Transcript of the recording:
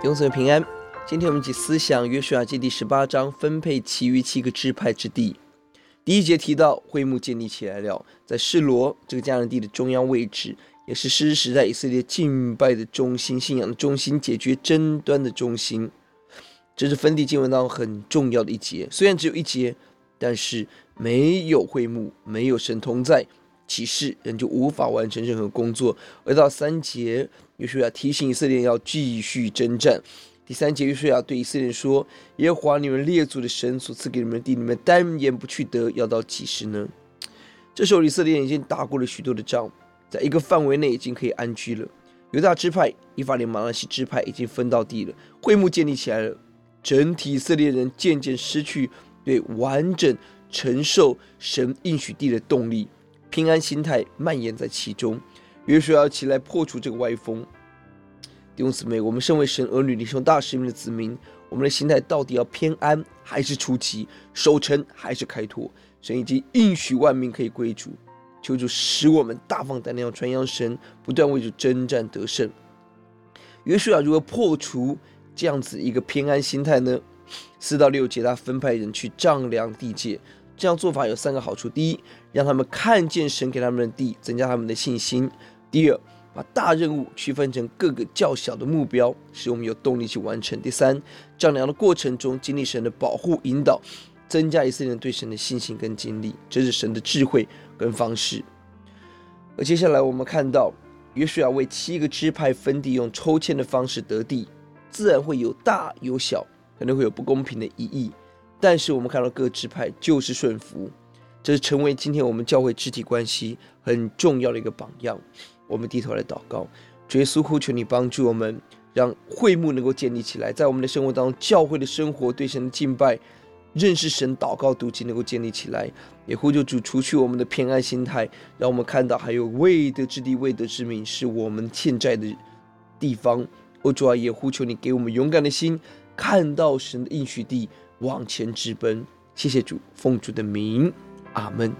弟兄姊妹平安。今天我们一起思想约书亚记第十八章分配其余七个支派之地。第一节提到会幕建立起来了，在示罗这个迦南地的中央位置，也是士师时代以色列敬拜的中心、信仰的中心、解决争端的中心。这是分地经文当中很重要的一节。虽然只有一节，但是没有会幕，没有神同在，启示人就无法完成任何工作。而到三节。约书亚提醒以色列要继续征战。第三节，约书亚对以色列说：“耶和华你们列祖的神所赐给你们的地，你们单言不去得，要到几时呢？”这时候，以色列已经打过了许多的仗，在一个范围内已经可以安居了。犹大支派、以法莲、玛拿西支派已经分到地了，会幕建立起来了。整体以色列人渐渐失去对完整承受神应许地的动力，偏安心态蔓延在其中。约书要起来破除这个歪风。弟兄姊妹，我们身为神儿女、领受大使命的子民，我们的心态到底要偏安还是出奇？守城还是开拓？神已经应许万民可以归主，求主使我们大放胆量传扬神，不断为主征战得胜。约书亚如何破除这样子一个偏安心态呢？四到六节，他分派人去丈量地界。这样做法有三个好处：第一，让他们看见神给他们的地，增加他们的信心。第二，把大任务区分成各个较小的目标，使我们有动力去完成。第三，丈量的过程中经历神的保护引导，增加以色列人对神的信心跟经历，这是神的智慧跟方式。而接下来我们看到，约书亚为七个支派分地，用抽签的方式得地，自然会有大有小，可能会有不公平的疑义，但是我们看到各支派就是顺服，这是成为今天我们教会肢体关系很重要的一个榜样。我们低头来祷告，主耶稣，呼求你帮助我们，让会幕能够建立起来，在我们的生活当中，教会的生活、对神的敬拜、认识神、祷告、读经能够建立起来。也呼求主除去我们的偏安心态，让我们看到还有未得之地、未得之民是我们欠债的地方。哦，主啊，也呼求你给我们勇敢的心，看到神的应许地，往前直奔。谢谢主，奉主的名，阿门。